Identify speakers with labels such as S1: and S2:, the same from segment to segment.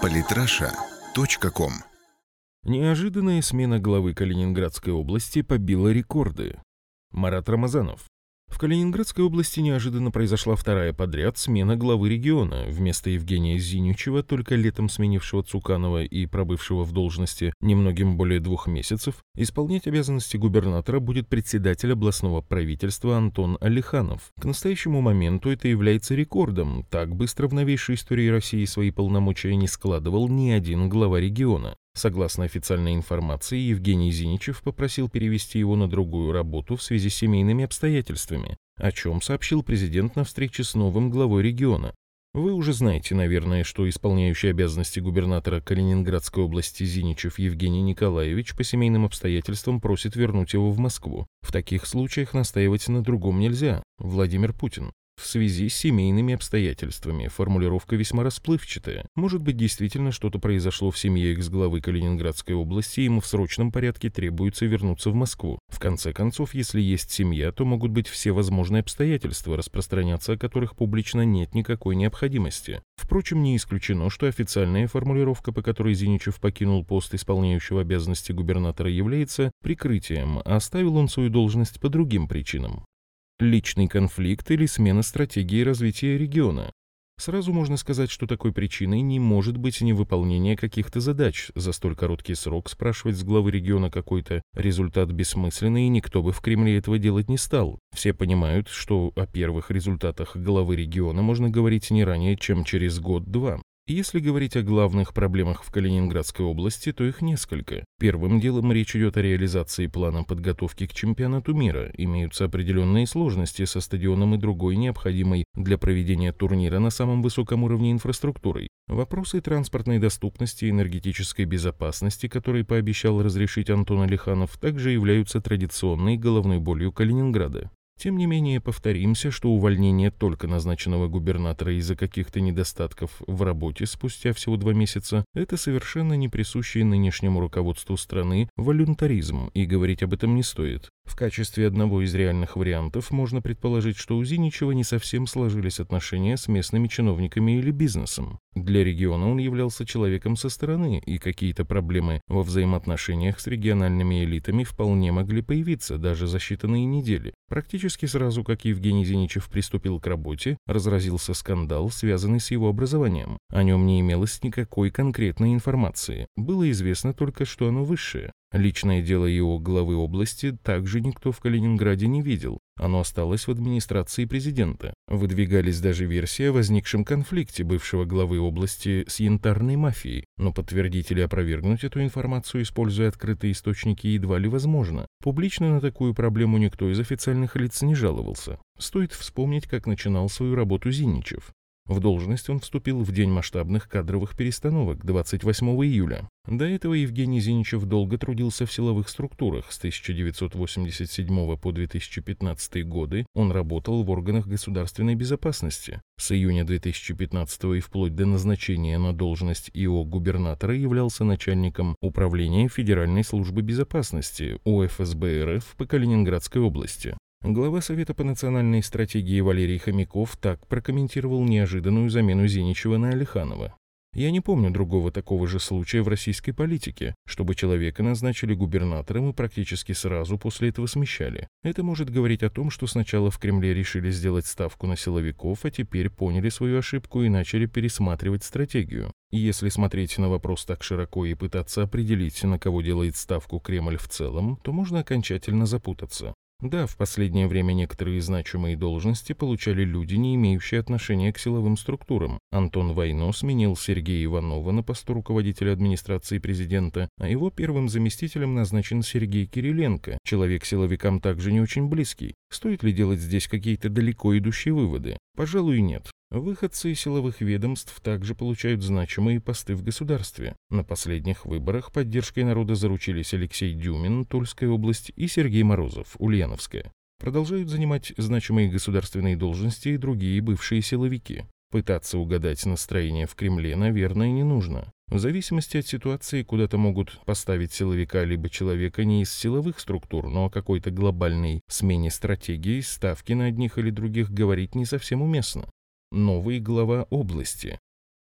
S1: Политраша.ком
S2: Неожиданная смена главы Калининградской области побила рекорды. Марат Рамазанов. В Калининградской области неожиданно произошла вторая подряд смена главы региона. Вместо Евгения Зиничева, только летом сменившего Цуканова и пробывшего в должности немногим более двух месяцев, исполнять обязанности губернатора будет председатель областного правительства Антон Алиханов. К настоящему моменту это является рекордом. Так быстро в новейшей истории России свои полномочия не складывал ни один глава региона. Согласно официальной информации, Евгений Зиничев попросил перевести его на другую работу в связи с семейными обстоятельствами, о чем сообщил президент на встрече с новым главой региона. Вы уже знаете, наверное, что исполняющий обязанности губернатора Калининградской области Зиничев Евгений Николаевич по семейным обстоятельствам просит вернуть его в Москву. В таких случаях настаивать на другом нельзя. Владимир Путин в связи с семейными обстоятельствами. Формулировка весьма расплывчатая. Может быть, действительно что-то произошло в семье экс-главы Калининградской области, и ему в срочном порядке требуется вернуться в Москву. В конце концов, если есть семья, то могут быть все возможные обстоятельства, распространяться о которых публично нет никакой необходимости. Впрочем, не исключено, что официальная формулировка, по которой Зиничев покинул пост исполняющего обязанности губернатора, является прикрытием, а оставил он свою должность по другим причинам личный конфликт или смена стратегии развития региона. Сразу можно сказать, что такой причиной не может быть невыполнение каких-то задач. За столь короткий срок спрашивать с главы региона какой-то результат бессмысленный, и никто бы в Кремле этого делать не стал. Все понимают, что о первых результатах главы региона можно говорить не ранее, чем через год-два. Если говорить о главных проблемах в Калининградской области, то их несколько. Первым делом речь идет о реализации плана подготовки к чемпионату мира. Имеются определенные сложности со стадионом и другой необходимой для проведения турнира на самом высоком уровне инфраструктурой. Вопросы транспортной доступности и энергетической безопасности, которые пообещал разрешить Антон Алиханов, также являются традиционной головной болью Калининграда. Тем не менее, повторимся, что увольнение только назначенного губернатора из-за каких-то недостатков в работе спустя всего два месяца – это совершенно не присущий нынешнему руководству страны волюнтаризм, и говорить об этом не стоит. В качестве одного из реальных вариантов можно предположить, что у Зиничева не совсем сложились отношения с местными чиновниками или бизнесом. Для региона он являлся человеком со стороны, и какие-то проблемы во взаимоотношениях с региональными элитами вполне могли появиться даже за считанные недели. Практически сразу, как Евгений Зиничев приступил к работе, разразился скандал, связанный с его образованием. О нем не имелось никакой конкретной информации. Было известно только, что оно высшее. Личное дело его главы области также никто в Калининграде не видел. Оно осталось в администрации президента. Выдвигались даже версии о возникшем конфликте бывшего главы области с янтарной мафией, но подтвердить или опровергнуть эту информацию, используя открытые источники, едва ли возможно. Публично на такую проблему никто из официальных лиц не жаловался. Стоит вспомнить, как начинал свою работу Зиничев. В должность он вступил в день масштабных кадровых перестановок 28 июля. До этого Евгений Зиничев долго трудился в силовых структурах. С 1987 по 2015 годы он работал в органах государственной безопасности. С июня 2015 и вплоть до назначения на должность ИО губернатора являлся начальником Управления Федеральной службы безопасности УФСБ РФ по Калининградской области. Глава Совета по национальной стратегии Валерий Хомяков так прокомментировал неожиданную замену Зиничева на Алиханова. Я не помню другого такого же случая в российской политике, чтобы человека назначили губернатором и практически сразу после этого смещали. Это может говорить о том, что сначала в Кремле решили сделать ставку на силовиков, а теперь поняли свою ошибку и начали пересматривать стратегию. И если смотреть на вопрос так широко и пытаться определить, на кого делает ставку Кремль в целом, то можно окончательно запутаться. Да, в последнее время некоторые значимые должности получали люди, не имеющие отношения к силовым структурам. Антон Войно сменил Сергея Иванова на посту руководителя администрации президента, а его первым заместителем назначен Сергей Кириленко, человек силовикам также не очень близкий. Стоит ли делать здесь какие-то далеко идущие выводы? Пожалуй, нет. Выходцы из силовых ведомств также получают значимые посты в государстве. На последних выборах поддержкой народа заручились Алексей Дюмин, Тульская область, и Сергей Морозов, Ульяновская. Продолжают занимать значимые государственные должности и другие бывшие силовики. Пытаться угадать настроение в Кремле, наверное, не нужно. В зависимости от ситуации куда-то могут поставить силовика либо человека не из силовых структур, но о какой-то глобальной смене стратегии, ставки на одних или других говорить не совсем уместно новый глава области.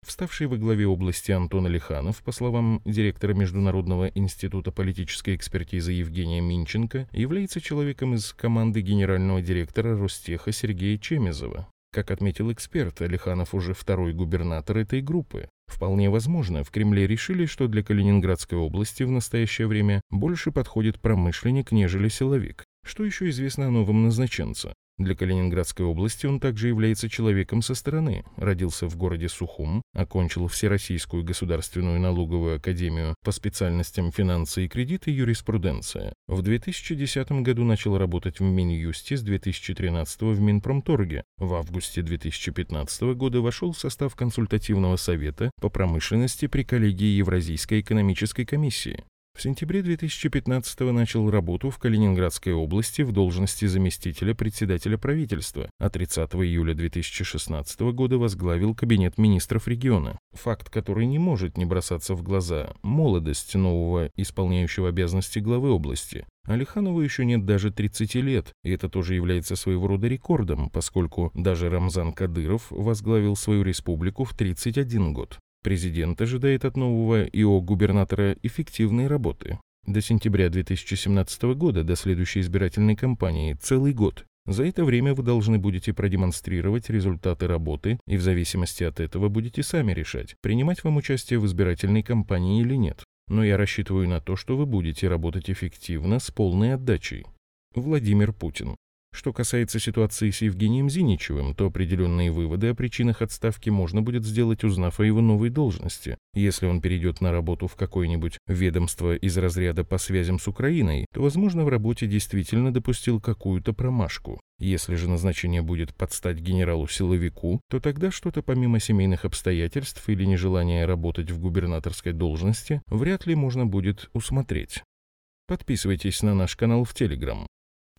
S2: Вставший во главе области Антон Алиханов, по словам директора Международного института политической экспертизы Евгения Минченко, является человеком из команды генерального директора Ростеха Сергея Чемезова. Как отметил эксперт, Алиханов уже второй губернатор этой группы. Вполне возможно, в Кремле решили, что для Калининградской области в настоящее время больше подходит промышленник, нежели силовик. Что еще известно о новом назначенце? Для Калининградской области он также является человеком со стороны. Родился в городе Сухум, окончил Всероссийскую государственную налоговую академию по специальностям финансы и кредиты и юриспруденция. В 2010 году начал работать в Минюсте, с 2013 в Минпромторге. В августе 2015 года вошел в состав консультативного совета по промышленности при коллегии Евразийской экономической комиссии. В сентябре 2015 начал работу в Калининградской области в должности заместителя председателя правительства, а 30 июля 2016 года возглавил кабинет министров региона. Факт, который не может не бросаться в глаза – молодость нового исполняющего обязанности главы области. Алиханову еще нет даже 30 лет, и это тоже является своего рода рекордом, поскольку даже Рамзан Кадыров возглавил свою республику в 31 год. Президент ожидает от нового ИО губернатора эффективной работы. До сентября 2017 года, до следующей избирательной кампании, целый год. За это время вы должны будете продемонстрировать результаты работы и в зависимости от этого будете сами решать, принимать вам участие в избирательной кампании или нет. Но я рассчитываю на то, что вы будете работать эффективно с полной отдачей. Владимир Путин. Что касается ситуации с Евгением Зиничевым, то определенные выводы о причинах отставки можно будет сделать, узнав о его новой должности. Если он перейдет на работу в какое-нибудь ведомство из разряда по связям с Украиной, то, возможно, в работе действительно допустил какую-то промашку. Если же назначение будет подстать генералу-силовику, то тогда что-то помимо семейных обстоятельств или нежелания работать в губернаторской должности вряд ли можно будет усмотреть. Подписывайтесь на наш канал в Телеграм.